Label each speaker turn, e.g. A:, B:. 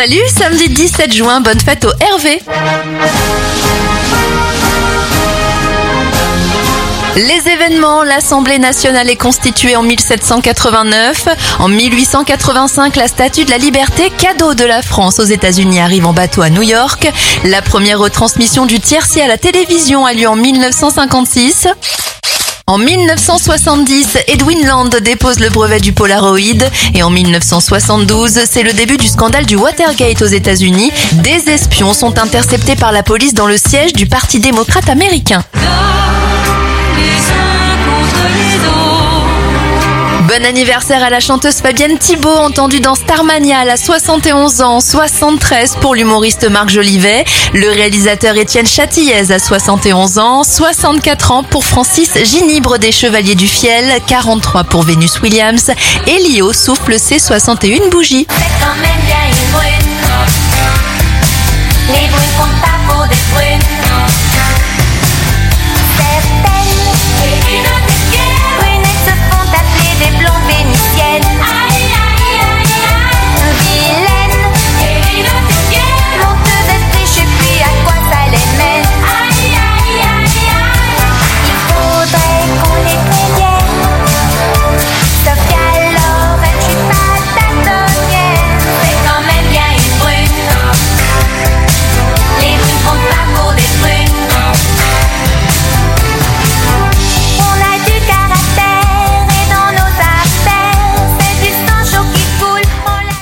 A: Salut, samedi 17 juin, bonne fête au Hervé. Les événements, l'Assemblée nationale est constituée en 1789. En 1885, la Statue de la Liberté, cadeau de la France aux États-Unis, arrive en bateau à New York. La première retransmission du tiercé à la télévision a lieu en 1956. En 1970, Edwin Land dépose le brevet du Polaroid et en 1972, c'est le début du scandale du Watergate aux États-Unis. Des espions sont interceptés par la police dans le siège du Parti démocrate américain. Bon anniversaire à la chanteuse Fabienne Thibault, entendue dans Starmania. A 71 ans, 73 pour l'humoriste Marc Jolivet. Le réalisateur Étienne Châtillaise a 71 ans, 64 ans pour Francis Ginibre des Chevaliers du Fiel, 43 pour Vénus Williams. Et Lio souffle ses 61 bougies.